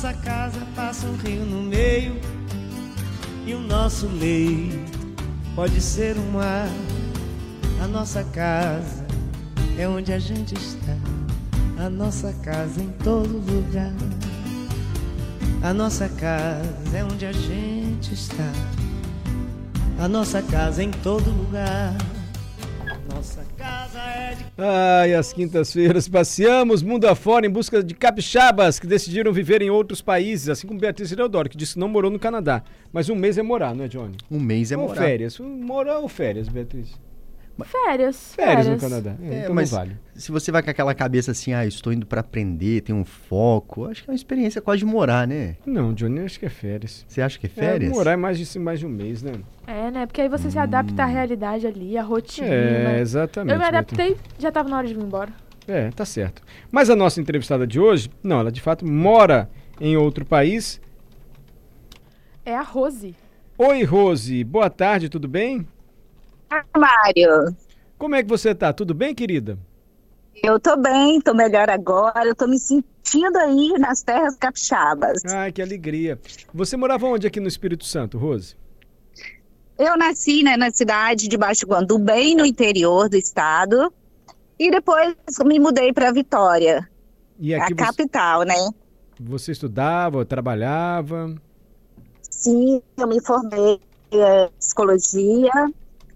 Nossa casa passa um rio no meio. E o nosso leito pode ser um mar. A nossa casa é onde a gente está. A nossa casa em todo lugar. A nossa casa é onde a gente está. A nossa casa em todo lugar. Nossa casa. Ai, às quintas-feiras passeamos mundo afora em busca de capixabas que decidiram viver em outros países, assim como Beatriz Leodoro, que disse que não morou no Canadá. Mas um mês é morar, não é, Johnny? Um mês é ou morar. férias. Morar ou férias, Beatriz? Férias. Férias, no Canadá. É, É, então mas não vale. se você vai com aquela cabeça assim, ah, estou indo pra aprender, tem um foco, acho que é uma experiência quase de morar, né? Não, Johnny, acho que é férias. Você acha que é É, férias? morar é mais de, mais de um mês, né? É, né? Porque aí você se adapta à realidade ali, à rotina. É, exatamente. Eu me adaptei, já tava na hora de vir embora. É, tá certo. Mas a nossa entrevistada de hoje, não, ela de fato mora em outro país. É a Rose. Oi, Rose, boa tarde, tudo bem? Mário, Como é que você tá? Tudo bem, querida? eu tô bem, tô melhor agora, eu tô me sentindo aí nas terras capixabas. Ai, que alegria. Você morava onde aqui no Espírito Santo, Rose? Eu nasci né, na cidade de Baixo Guandu, bem no interior do estado, e depois me mudei para Vitória, a você, capital, né? você estudava, trabalhava? Sim, eu me formei em psicologia,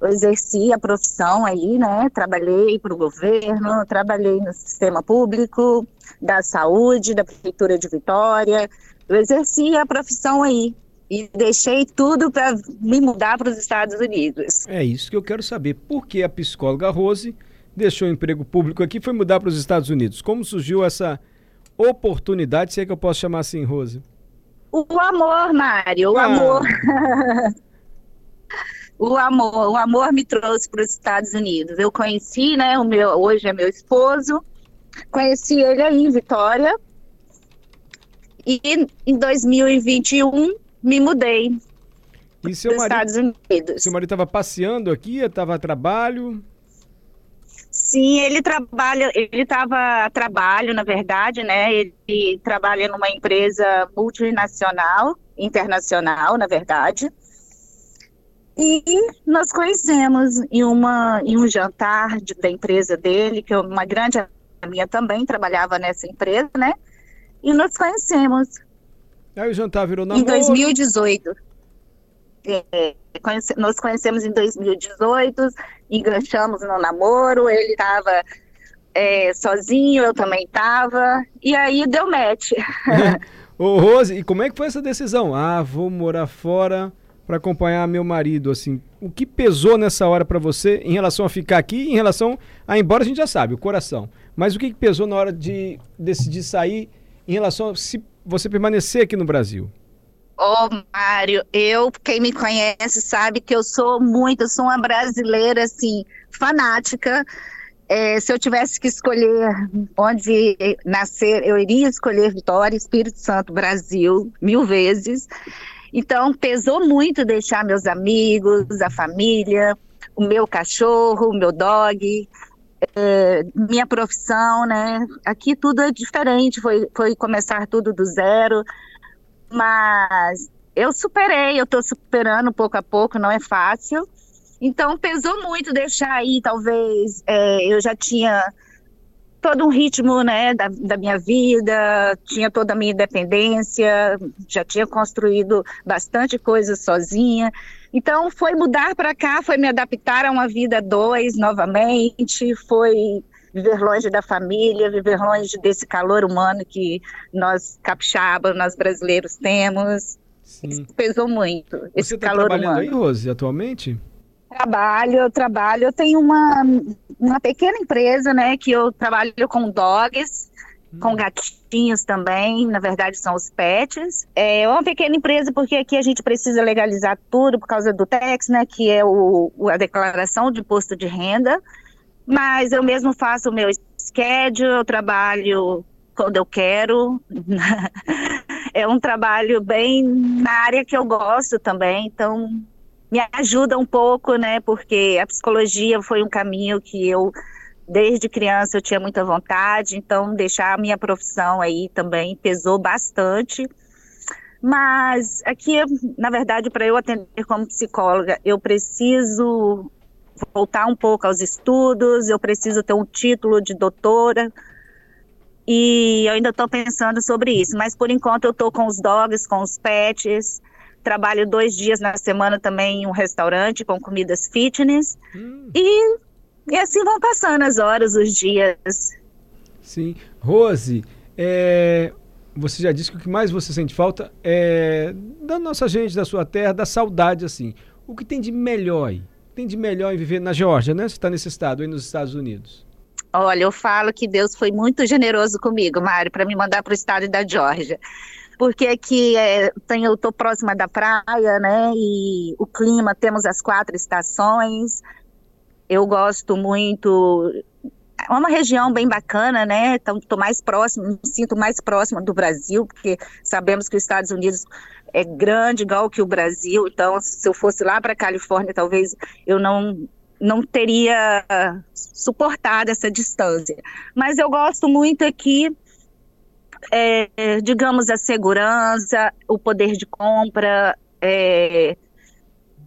eu exerci a profissão aí, né? Trabalhei para o governo, trabalhei no sistema público, da saúde, da prefeitura de Vitória. Eu exerci a profissão aí e deixei tudo para me mudar para os Estados Unidos. É isso que eu quero saber. Por que a psicóloga Rose deixou o emprego público aqui e foi mudar para os Estados Unidos? Como surgiu essa oportunidade, se é que eu posso chamar assim, Rose? O amor, Mário, o Ah. amor. o amor, o amor me trouxe para os Estados Unidos. Eu conheci, né, o meu, hoje é meu esposo, conheci ele aí em Vitória. E em 2021 me mudei E seu para os marido, Estados Unidos. seu marido estava passeando aqui, estava a trabalho? Sim, ele trabalha, ele estava a trabalho, na verdade, né? Ele trabalha numa empresa multinacional, internacional, na verdade. E nós conhecemos em, uma, em um jantar de- da empresa dele, que uma grande amiga minha também trabalhava nessa empresa, né? E nós conhecemos Aí o jantar virou em namoro. 2018. É, conhece- nós conhecemos em 2018, enganchamos no namoro, ele estava sozinho, eu também estava, e aí deu match. Ô, Rose, e como é que foi essa decisão? Ah, vou morar fora para acompanhar meu marido, assim. O que pesou nessa hora para você em relação a ficar aqui, em relação a embora, a gente já sabe, o coração. Mas o que que pesou na hora de decidir sair em relação a se você permanecer aqui no Brasil? Ô, Mário, eu, quem me conhece sabe que eu sou muito, eu sou uma brasileira, assim, fanática. É, se eu tivesse que escolher onde nascer, eu iria escolher Vitória, Espírito Santo, Brasil, mil vezes. Então, pesou muito deixar meus amigos, a família, o meu cachorro, o meu dog, é, minha profissão, né? Aqui tudo é diferente, foi, foi começar tudo do zero, mas eu superei, eu estou superando pouco a pouco, não é fácil. Então pesou muito deixar aí, talvez é, eu já tinha todo um ritmo, né, da, da minha vida, tinha toda a minha independência, já tinha construído bastante coisa sozinha. Então foi mudar para cá, foi me adaptar a uma vida dois novamente, foi viver longe da família, viver longe desse calor humano que nós capixabas, nós brasileiros temos. Sim. Pesou muito esse Você está calor trabalhando humano. aí, Rose, atualmente? Trabalho, eu trabalho. Eu tenho uma, uma pequena empresa, né, que eu trabalho com dogs. com gatinhos também, na verdade são os pets. É uma pequena empresa porque aqui a gente precisa legalizar tudo por causa do TEX, né, que é o, a declaração de imposto de renda, mas eu mesmo faço o meu schedule, eu trabalho quando eu quero. é um trabalho bem na área que eu gosto também, então me ajuda um pouco, né? Porque a psicologia foi um caminho que eu desde criança eu tinha muita vontade, então deixar a minha profissão aí também pesou bastante. Mas aqui, na verdade, para eu atender como psicóloga, eu preciso voltar um pouco aos estudos, eu preciso ter um título de doutora, e eu ainda estou pensando sobre isso, mas por enquanto eu estou com os dogs, com os pets. Trabalho dois dias na semana também em um restaurante com comidas fitness. Hum. E, e assim vão passando as horas, os dias. Sim. Rose, é, você já disse que o que mais você sente falta é da nossa gente, da sua terra, da saudade, assim. O que tem de melhor aí? Tem de melhor em viver na Geórgia, né? Você está nesse estado, aí nos Estados Unidos. Olha, eu falo que Deus foi muito generoso comigo, Mário, para me mandar para o estado da Geórgia. Porque aqui é, tem, eu estou próxima da praia, né? E o clima, temos as quatro estações. Eu gosto muito. É uma região bem bacana, né? Então, estou mais próximo, me sinto mais próxima do Brasil, porque sabemos que os Estados Unidos é grande, igual que o Brasil. Então, se eu fosse lá para a Califórnia, talvez eu não não teria suportado essa distância. Mas eu gosto muito aqui, é, digamos, a segurança, o poder de compra, é,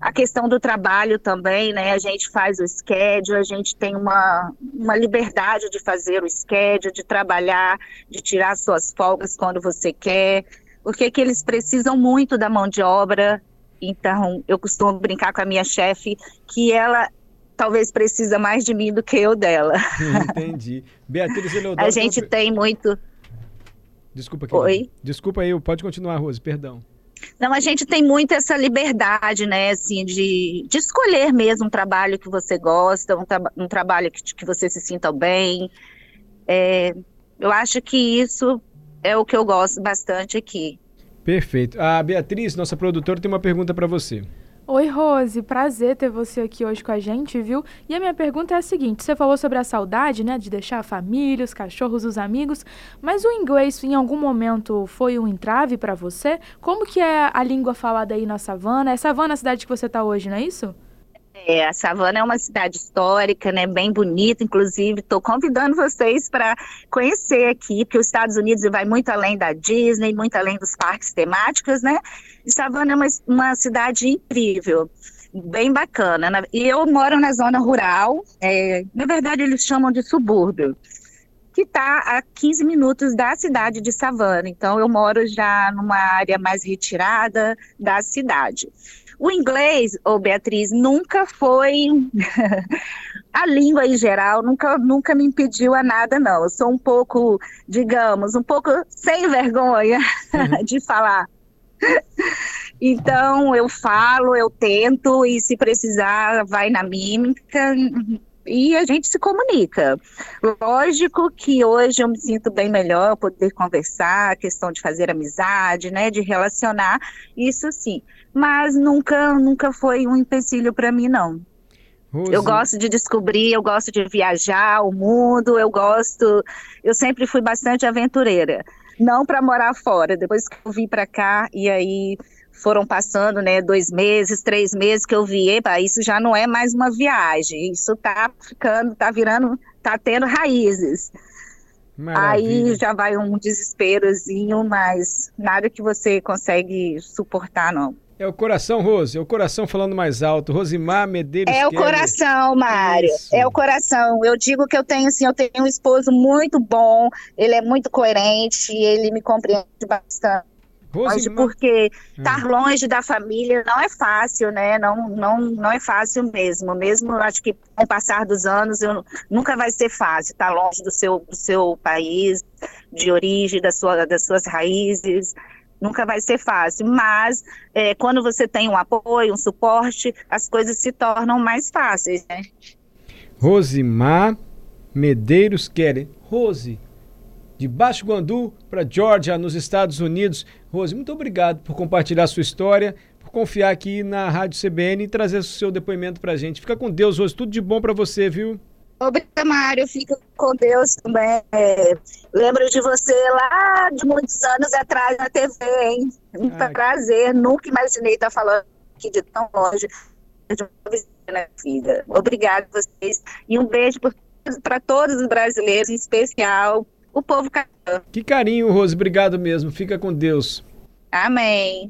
a questão do trabalho também, né? A gente faz o schedule, a gente tem uma, uma liberdade de fazer o schedule, de trabalhar, de tirar suas folgas quando você quer, porque que eles precisam muito da mão de obra. Então, eu costumo brincar com a minha chefe que ela talvez precisa mais de mim do que eu dela. Entendi. Beatriz Eleodoro... A gente tem muito... Desculpa, querida. Oi? Desculpa aí, pode continuar, Rose, perdão. Não, a gente tem muito essa liberdade, né, assim, de, de escolher mesmo um trabalho que você gosta, um, tra um trabalho que, que você se sinta bem. É, eu acho que isso é o que eu gosto bastante aqui. Perfeito. A Beatriz, nossa produtora, tem uma pergunta para você. Oi, Rose, prazer ter você aqui hoje com a gente, viu? E a minha pergunta é a seguinte: você falou sobre a saudade, né, de deixar a família, os cachorros, os amigos, mas o inglês em algum momento foi um entrave para você? Como que é a língua falada aí na Savana? É Savana a cidade que você está hoje, não é isso? É, a Savana é uma cidade histórica, né, bem bonita, inclusive estou convidando vocês para conhecer aqui, porque os Estados Unidos vai muito além da Disney, muito além dos parques temáticos, né? E Savana é uma, uma cidade incrível, bem bacana. Né? E eu moro na zona rural, é, na verdade eles chamam de subúrbio, que está a 15 minutos da cidade de Savana. Então eu moro já numa área mais retirada da cidade. O inglês, ô Beatriz, nunca foi a língua em geral, nunca, nunca me impediu a nada, não. Eu sou um pouco, digamos, um pouco sem vergonha uhum. de falar. Então eu falo, eu tento e se precisar vai na mímica e a gente se comunica. Lógico que hoje eu me sinto bem melhor poder conversar, a questão de fazer amizade, né, de relacionar, isso sim mas nunca, nunca foi um empecilho para mim, não. Rose. Eu gosto de descobrir, eu gosto de viajar o mundo, eu gosto. Eu sempre fui bastante aventureira. Não para morar fora. Depois que eu vim para cá, e aí foram passando, né, dois meses, três meses que eu vi, epa, isso já não é mais uma viagem, isso tá ficando, tá virando, tá tendo raízes. Maravilha. Aí já vai um desesperozinho, mas nada que você consegue suportar, não. É o coração, Rose, é o coração falando mais alto. Rosimar Medeiros. É o coração, Mário. Isso. É o coração. Eu digo que eu tenho, assim, eu tenho um esposo muito bom, ele é muito coerente, ele me compreende bastante. Rosimar... Porque estar hum. longe da família não é fácil, né? Não, não, não é fácil mesmo. Mesmo, acho que com o passar dos anos, eu, nunca vai ser fácil estar longe do seu, do seu país, de origem, da sua, das suas raízes nunca vai ser fácil, mas é, quando você tem um apoio, um suporte, as coisas se tornam mais fáceis, né? Rosimar Medeiros Keller. Rose, de Baixo Guandu para Georgia, nos Estados Unidos. Rose, muito obrigado por compartilhar sua história, por confiar aqui na Rádio CBN e trazer o seu depoimento para a gente. Fica com Deus, Rose. Tudo de bom para você, viu? Obrigada, Mário. Fica com Deus também. É, lembro de você lá de muitos anos atrás na TV, hein? Um Ah, prazer. Nunca imaginei estar falando aqui de tão longe de uma visita, minha filha. Obrigada a vocês. E um beijo para todos os brasileiros, em especial o povo. Que carinho, Rose. Obrigado mesmo. Fica com Deus. Amém.